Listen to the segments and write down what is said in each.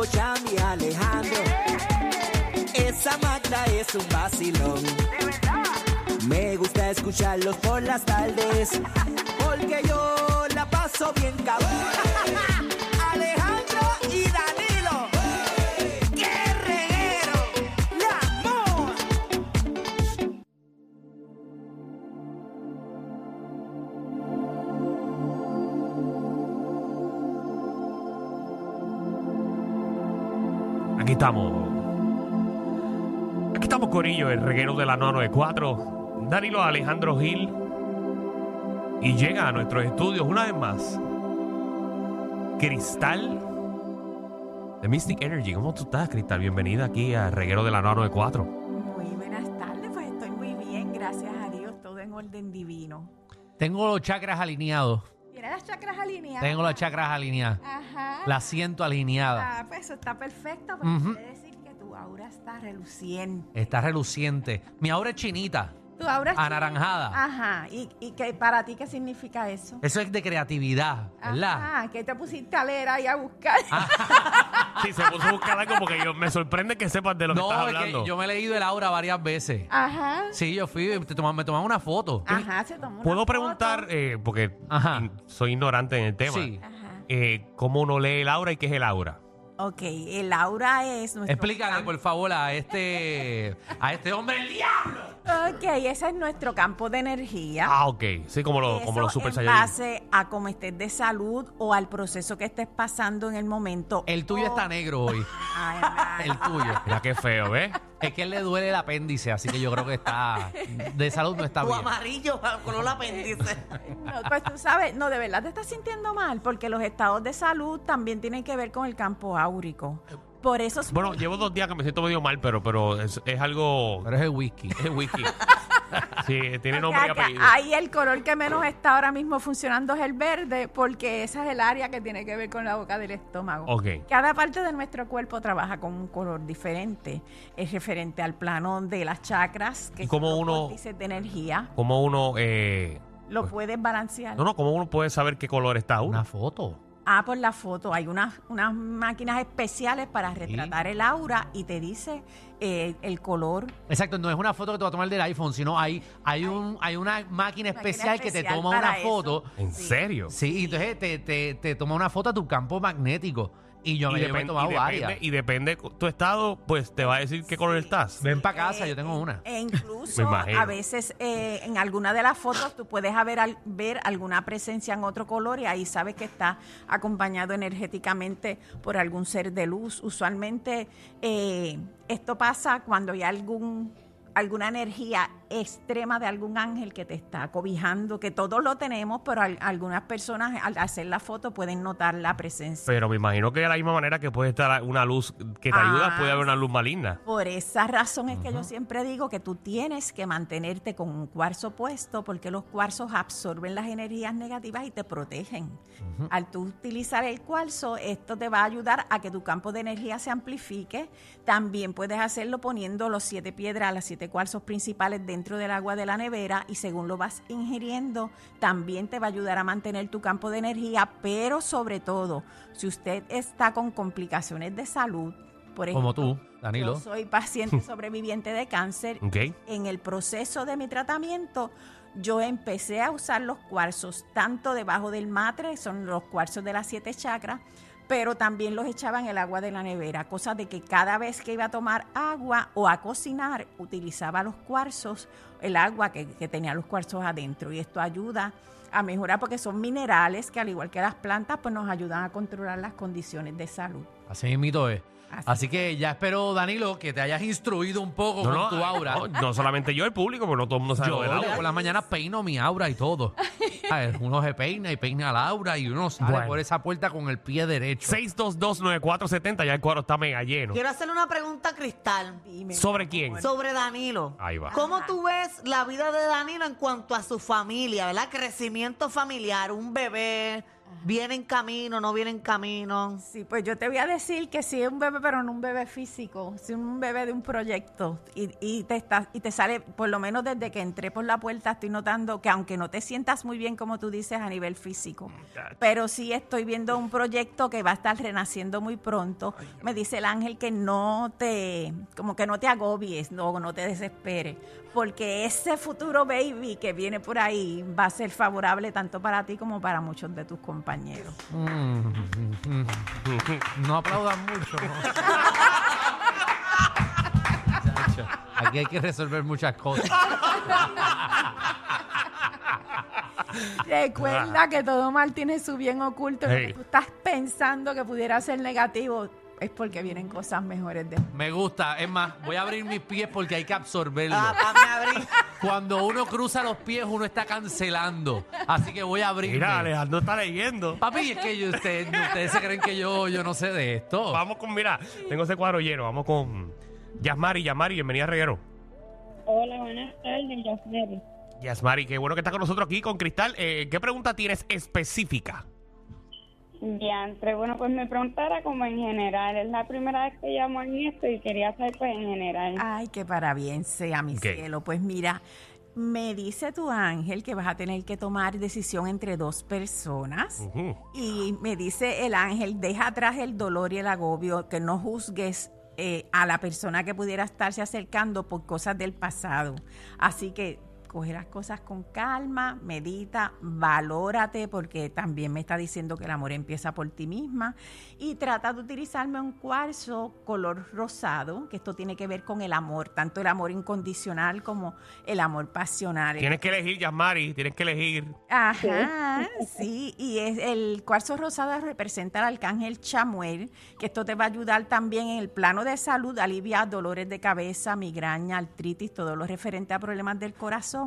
Danilo Bochami, Alejandro. Esa Magda es un vacilón. Me gusta escucharlos por las tardes. Porque yo la paso bien cabrón. Aquí estamos. Aquí estamos, Corillo, el reguero de la 994. Danilo Alejandro Gil. Y llega a nuestros estudios una vez más. Cristal de Mystic Energy. ¿Cómo tú estás, Cristal? Bienvenida aquí al reguero de la 994. Muy buenas tardes, pues estoy muy bien, gracias a Dios, todo en orden divino. Tengo los chakras alineados. ¿Tienes las chakras alineadas? Tengo las chakras alineadas. Ajá. La siento alineada. Ah, pues eso está perfecto, porque Ujú. quiere decir que tu aura está reluciente. Está reluciente. Mi aura es chinita. Tu aura está Anaranjada. Ajá. ¿Y, y qué, para ti qué significa eso? Eso es de creatividad, ¿verdad? Ajá, que te pusiste a leer ahí a buscar. Sí, se puso a buscar algo porque yo, me sorprende que sepas de lo que estás No, es hablando. que yo me he leído el aura varias veces. Ajá. Sí, yo fui, te toma- me tomaba una foto. Ajá, se tomó una ¿Puedo foto. preguntar, eh, porque Ajá. in- soy ignorante en el tema, Sí. Ajá. eh, cómo uno lee el aura y qué es el aura? Ok, el aura es nuestro Explícale, campo- por favor, a este, a este hombre el diablo. Ok, ese es nuestro campo de energía. Ah, ok. Sí, como, lo, como los Super en Saiyajin. base a cómo estés de salud o al proceso que estés pasando en el momento. El tuyo O- está negro hoy. Ay, ay. El tuyo. Mira qué feo, ¿ves? Es que él le duele el apéndice, así que yo creo que está. De salud no está O bien. amarillo, color apéndice. No, pues tú sabes, no, de verdad te estás sintiendo mal, porque los estados de salud también tienen que ver con el campo áurico. Por eso es Bueno, llevo dos días que me siento medio mal, pero, pero es, es algo. Pero es el whisky. Es whisky. sí, tiene nombre y apellido. ahí el color que menos está ahora mismo funcionando es el verde, porque esa es el área que tiene que ver con la boca del estómago. Ok. Cada parte de nuestro cuerpo trabaja con un color diferente. Es referente al plano de las chakras, que ¿Y cómo son los uno- vórtices de energía. Como uno. Eh, Lo puedes balancear. no, no, como uno puede saber qué color está uno. Una foto. Ah, por la foto. Hay unas, unas máquinas especiales para retratar el aura y te dice eh, el color. Exacto, no es una foto que te va a tomar del iPhone, sino hay, hay, un, hay una máquina especial que te especial toma una eso. foto. ¿En serio? Sí, y entonces te, te, te toma una foto a tu campo magnético. Y yo, y, me, yo me he depende, tomado y, varias. y depende tu estado, pues te va a decir qué color estás. Ven para casa, Eh, yo tengo una. E incluso a veces eh, en alguna de las fotos tú puedes haber al- ver alguna presencia en otro color y ahí sabes que está acompañado energéticamente por algún ser de luz. Usualmente eh, esto pasa cuando hay algún alguna energía extrema de algún ángel que te está cobijando, que todos lo tenemos, pero al- algunas personas al hacer la foto pueden notar la presencia. Pero me imagino que de la misma manera que puede estar una luz que te Ah, ayuda, puede haber una luz maligna. Por esa razón es que yo siempre digo que tú tienes que mantenerte con un cuarzo puesto porque los cuarzos absorben las energías negativas y te protegen. Al tú utilizar el cuarzo, esto te va a ayudar a que tu campo de energía se amplifique. También puedes hacerlo poniendo los siete piedras, las siete cuarzos principales dentro del agua de la nevera y según lo vas ingiriendo, también te va a ayudar a mantener tu campo de energía, pero sobre todo, si usted está con complicaciones de salud, por ejemplo, Como tú, Danilo. yo soy paciente sobreviviente de cáncer. En el proceso de mi tratamiento, yo empecé a usar los cuarzos tanto debajo del matre, son los cuarzos de las siete chakras, pero también los echaba en el agua de la nevera, cosa de que cada vez que iba a tomar agua o a cocinar, utilizaba los cuarzos, el agua que, que tenía los cuarzos adentro. Y esto ayuda a mejorar porque son minerales que al igual que las plantas, pues nos ayudan a controlar las condiciones de salud. Así mismito es. Así que ya espero, Danilo, que te hayas instruido un poco con tu aura. No, no solamente yo, el público, porque no todo el mundo sabe Yo lo del aura. por las mañanas peino mi aura y todo. A ver, uno se peina y peina a Laura y uno sale Bueno. por esa puerta con el pie derecho. 6229470, ya el cuadro está mega lleno. Quiero hacerle una pregunta a Cristal ¿Sobre quién? sobre Danilo. Ahí va. ¿Cómo tú ves la vida de Danilo en cuanto a su familia, verdad? Crecimiento familiar, un bebé, viene en camino, no viene en camino. Sí, pues yo te voy a decir que si es un bebé, pero no un bebé físico, si es un bebé de un proyecto y, y te está, y te sale, por lo menos desde que entré por la puerta, estoy notando que aunque no te sientas muy bien, como tú dices, a nivel físico, pero sí estoy viendo un proyecto que va a estar renaciendo muy pronto. Me dice el ángel que no te, como que no te agobies, no, no te desesperes, porque ese futuro baby que viene por ahí va a ser favorable tanto para ti como para muchos de tus compañeros. Mm, mm, mm. No aplaudan mucho. Aquí hay que resolver muchas cosas. Recuerda que todo mal tiene su bien oculto. Lo Hey. que tú estás pensando que pudiera ser negativo es porque vienen cosas mejores de Me gusta. Es más, voy a abrir mis pies porque hay que absorberlo. Ah, abrir. Cuando uno cruza los pies, uno está cancelando. Así que voy a abrirme. Mira, Alejandro está leyendo. Papi, es que yo- usted- ustedes se creen que yo, yo no sé de esto. Vamos con, mira, tengo ese cuadro lleno. Vamos con Yasmari. Yasmari, bienvenida a Reguero. Hola, buenas tardes, Yasmeri. Yasmari, qué bueno que estás con nosotros aquí con Cristal. Eh, ¿Qué pregunta tienes específica? Diantre, bueno, pues me preguntara como en general. Es la primera vez que llamo en esto y quería saber pues en general. Ay, que para bien sea mi cielo. Pues mira, me dice tu ángel que vas a tener que tomar decisión entre dos personas. Y me dice el ángel, deja atrás el dolor y el agobio, que no juzgues eh, a la persona que pudiera estarse acercando por cosas del pasado. Así que coge las cosas con calma, medita, valórate, porque también me está diciendo que el amor empieza por ti misma. Y trata de utilizarme un cuarzo color rosado, que esto tiene que ver con el amor, tanto el amor incondicional como el amor pasional. Tienes que elegir, Yasmari, tienes que elegir. Ajá, sí, y es el cuarzo rosado representa al arcángel Chamuel, que esto te va a ayudar también en el plano de salud, alivia dolores de cabeza, migraña, artritis, todo lo referente a problemas del corazón,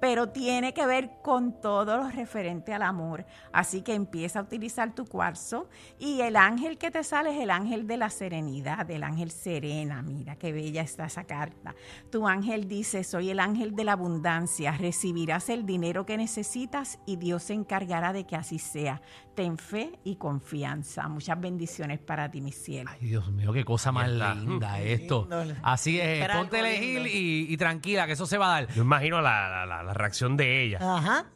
pero tiene que ver con todo lo referente al amor. Así que empieza a utilizar tu cuarzo y el ángel que te sale es el ángel de la serenidad, el ángel serena. Mira qué bella está esa carta. Tu ángel dice, soy el ángel de la abundancia, recibirás el dinero que necesitas y Dios se encargará de que así sea. Ten fe y confianza. Muchas bendiciones para ti, mi cielo. Ay, Dios mío, qué cosa más linda esto. Así es, ponte elegir y tranquila, que eso se va a dar. Yo imagino la, la- la- la reacción de ella. Ajá.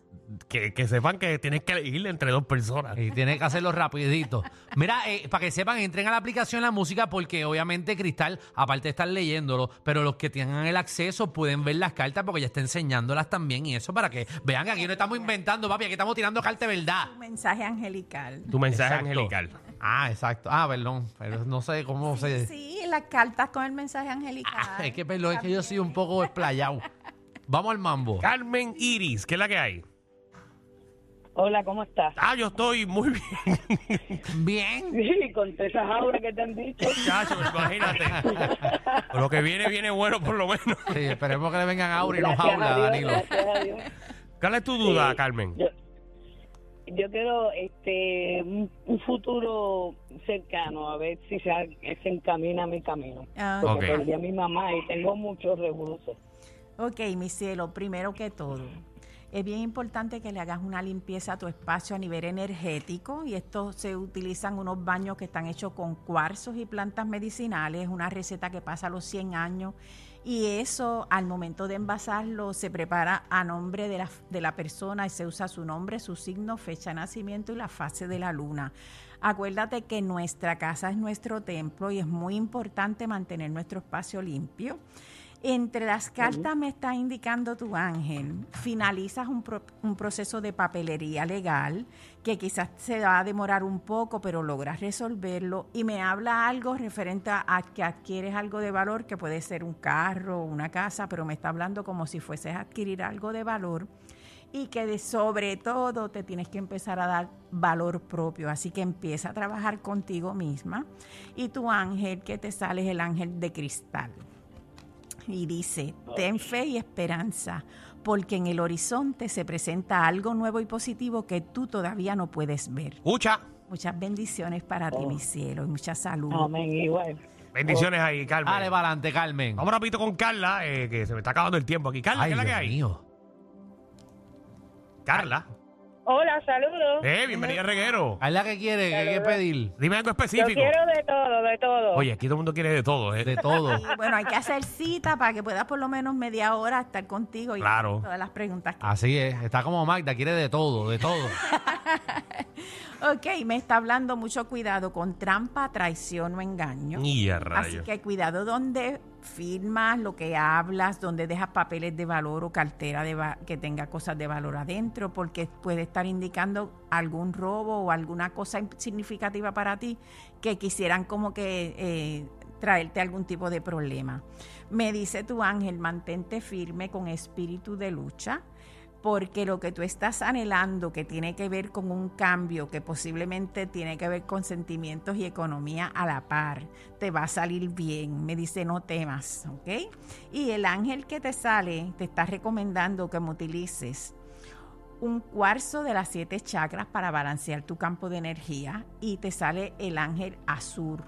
Que, que sepan que tienes que elegir entre dos personas. Y tienes que hacerlo rapidito. Mira, eh, para que sepan, entren a la aplicación La Música porque obviamente Cristal, aparte de estar leyéndolo, pero los que tengan el acceso pueden ver las cartas porque ya está enseñándolas también y eso para que vean que aquí no estamos inventando, papi, aquí estamos tirando cartas de verdad. Un mensaje angelical. Tu mensaje Exacto. angelical. Ah, exacto. Ah, perdón, pero no sé cómo se... Sí, las cartas con el mensaje angelical. Ah, es que perdón, es que yo soy un poco explayado. Vamos al mambo. Carmen Iris, ¿qué es la que hay? Hola, ¿cómo estás? Ah, yo estoy muy bien. Bien. Sí, con todas esas auras que te han dicho. Chacho, imagínate. Lo que viene, viene bueno por lo menos. Sí, esperemos que le vengan aura y nos Gracias habla, a Dios, Danilo. gracias a Dios. ¿Cuál es tu duda, Sí. Carmen? Yo, yo quiero este un, un futuro cercano, a ver si se, se encamina mi camino. Ah, Porque perdí a mi mamá y tengo muchos recursos. Ok, mi cielo, primero que todo, es bien importante que le hagas una limpieza a tu espacio a nivel energético y esto se utilizan unos baños que están hechos con cuarzos y plantas medicinales, es una receta que pasa los 100 años y eso al momento de envasarlo se prepara a nombre de la, de la persona y se usa su nombre, su signo, fecha de nacimiento y la fase de la luna. Acuérdate que nuestra casa es nuestro templo y es muy importante mantener nuestro espacio limpio. Entre las cartas me está indicando tu ángel, finalizas un, pro- un proceso de papelería legal que quizás se va a demorar un poco, pero logras resolverlo y me habla algo referente a, que adquieres algo de valor, que puede ser un carro o una casa, pero me está hablando como si fueses a adquirir algo de valor. y que de sobre todo te tienes que empezar a dar valor propio. Así que empieza a trabajar contigo misma y tu ángel que te sale es el ángel de cristal. Y dice, ten fe y esperanza, porque en el horizonte se presenta algo nuevo y positivo que tú todavía no puedes ver. Escucha. Muchas bendiciones para ti, mi cielo, y mucha salud. Amén, igual. Bendiciones ahí, Carmen. Dale para adelante, Carmen. Vamos rapidito con Carla, eh, que se me está acabando el tiempo aquí. Carla, Ay, ¿qué es la que Dios hay? mío. Carla. Hola, saludos. Eh, bienvenida a Reguero. ¿qué quiere? ¿Qué quiere pedir? Dime algo Yo específico. quiero de todo, de todo. Oye, aquí todo el mundo quiere de todo, ¿eh? De todo. Y bueno, hay que hacer cita para que puedas por lo menos media hora estar contigo y Claro. todas las preguntas. que- Así es. Está como Magda, quiere de todo, de todo. Ok, me está hablando mucho cuidado con trampa, traición o engaño. Y a Así rayos. que cuidado donde firmas, lo que hablas, donde dejas papeles de valor o cartera de va- que tenga cosas de valor adentro, porque puede estar indicando algún robo o alguna cosa significativa para ti que quisieran como que eh, traerte algún tipo de problema. Me dice tu ángel, mantente firme con espíritu de lucha porque lo que tú estás anhelando, que tiene que ver con un cambio, que posiblemente tiene que ver con sentimientos y economía a la par, te va a salir bien. Me dice, no temas, ¿ok? Y el ángel que te sale, te está recomendando que me utilices un cuarzo de las siete chakras para balancear tu campo de energía y te sale el ángel azur.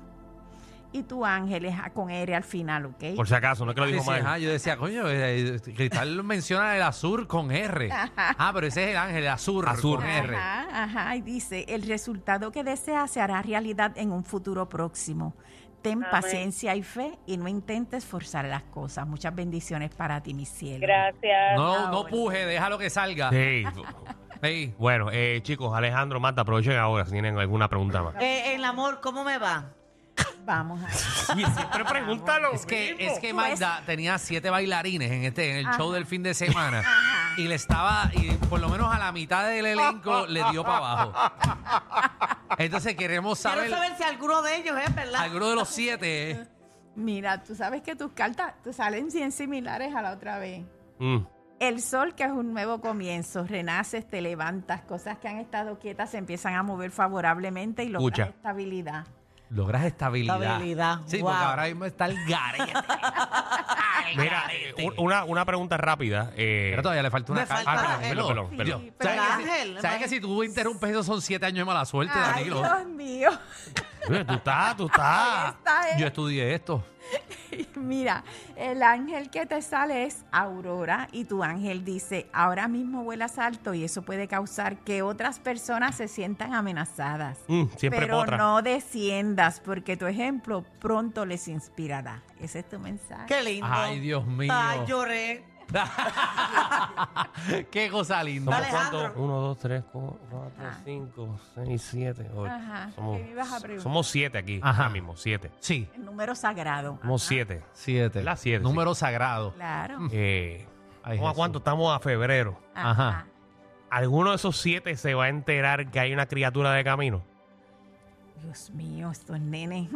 Y tu ángel es con R al final, ¿ok? Por si acaso, no es que lo dijo sí, mal. ajá, yo decía, coño, eh, Cristal menciona el azul con R. Ah, pero ese es el ángel, el azul, Azur. con R. Ajá, ajá, y dice, el resultado que deseas se hará realidad en un futuro próximo. Ten Amén. paciencia y fe y no intentes forzar las cosas. Muchas bendiciones para ti, mi cielo. Gracias. No, no puje, déjalo que salga. Sí. Ey, Bueno, eh, chicos, Alejandro, Marta, aprovechen ahora si tienen alguna pregunta más. Eh, el amor, ¿cómo me va? Vamos a Sí, siempre pregúntalo. es que, mismo. es que Magda tenía siete bailarines en este, en el show del fin de semana. Y le estaba, y por lo menos a la mitad del elenco le dio para abajo. Entonces queremos Quiero saber, saber si alguno de ellos es verdad. alguno de los siete. eh, Mira, tú sabes que tus cartas te salen bien similares a la otra vez. Mm. El sol, que es un nuevo comienzo, renaces, te levantas, cosas que han estado quietas se empiezan a mover favorablemente y logras Escucha. estabilidad. Logras estabilidad. Estabilidad, Sí, wow. porque ahora mismo está el garete. Mira, garete. eh, un- una, una pregunta rápida. eh, Pero todavía le falta una Me carta. falta Ah, perdón, perdón, Sí, perdón. pero ¿Sabes, que, si- ángel, sabes que si tú interrumpes eso son siete años de mala suerte, Ay, Danilo? Dios mío. Oye, Tú estás, tú estás. Yo estudié esto. Mira, el ángel que te sale es Aurora y tu ángel dice, ahora mismo vuelas alto y eso puede causar que otras personas se sientan amenazadas. Mm, siempre Pero potra. no desciendas porque tu ejemplo pronto les inspirará. Ese es tu mensaje. Qué lindo. Ay, Dios mío. Ay, lloré. Qué cosa linda. ¿Somos Alejandro. cuántos? Uno, dos, tres, cu- cuatro, Ajá. cinco, seis, siete, ocho. Ajá. Somos, ¿Qué ibas a preguntar? somos siete aquí. Ajá. Ahora mismo, siete. Sí, El número sagrado. Somos siete. siete. La siete, Número sagrado. Claro. Eh, Ay, ¿cómo a Jesús. cuánto? Estamos a febrero. Ajá. ¿Alguno de esos siete se va a enterar que hay una criatura de camino? Dios mío, estos nenes.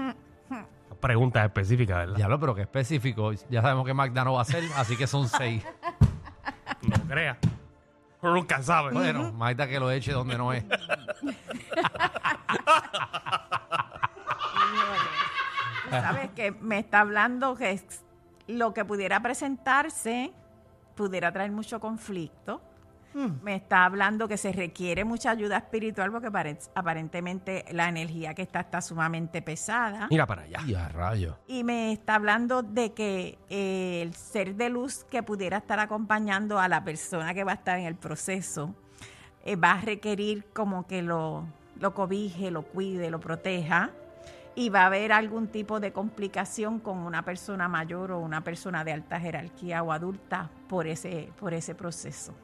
Preguntas específicas, ¿verdad? Diablo, pero qué específico. Ya sabemos que Magda no va a ser, así que son seis. No creas. Uno nunca sabe. Bueno, Magda que lo eche donde no es. Tú sabes que me está hablando que es- lo que pudiera presentarse pudiera traer mucho conflicto. Me está hablando que se requiere mucha ayuda espiritual porque pare- aparentemente la energía que está está sumamente pesada. Mira para allá. Y a rayo. Y me está hablando de que eh, el ser de luz que pudiera estar acompañando a la persona que va a estar en el proceso eh, va a requerir como que lo, lo cobije, lo cuide, lo proteja. Y va a haber algún tipo de complicación con una persona mayor o una persona de alta jerarquía o adulta por ese, por ese proceso.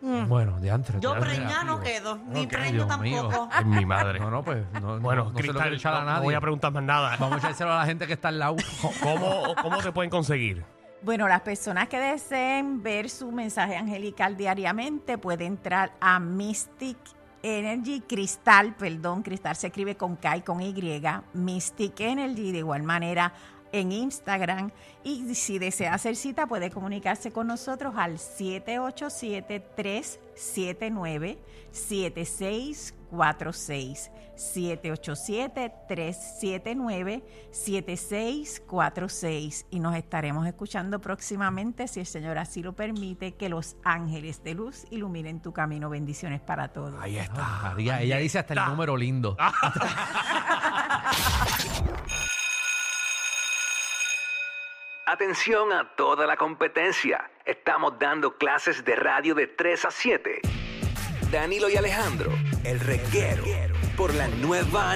Bueno, de antes. Yo preñada no quedo, ni Ok, preño Dios mío. tampoco. Es mi madre. No, no, pues. No, Bueno, no, no se lo Cristal, quiero echar a no- no nadie. voy a preguntar más nada. Vamos a echárselo a la gente que está al lado. ¿Cómo, ¿Cómo te pueden conseguir? Bueno, las personas que deseen ver su mensaje angelical diariamente pueden entrar a Mystic Energy Cristal, perdón, Cristal se escribe con K y con Y, Mystic Energy, de igual manera en Instagram. Y si desea hacer cita, puede comunicarse con nosotros al 787-379-7646. 787-379-7646. Y nos estaremos escuchando próximamente, si el Señor así lo permite, que los ángeles de luz iluminen tu camino. Bendiciones para todos. Ahí está. María, ella dice hasta el número lindo. Atención a toda la competencia. Estamos dando clases de radio de 3 a 7. Danilo y Alejandro, el reguero, por la nueva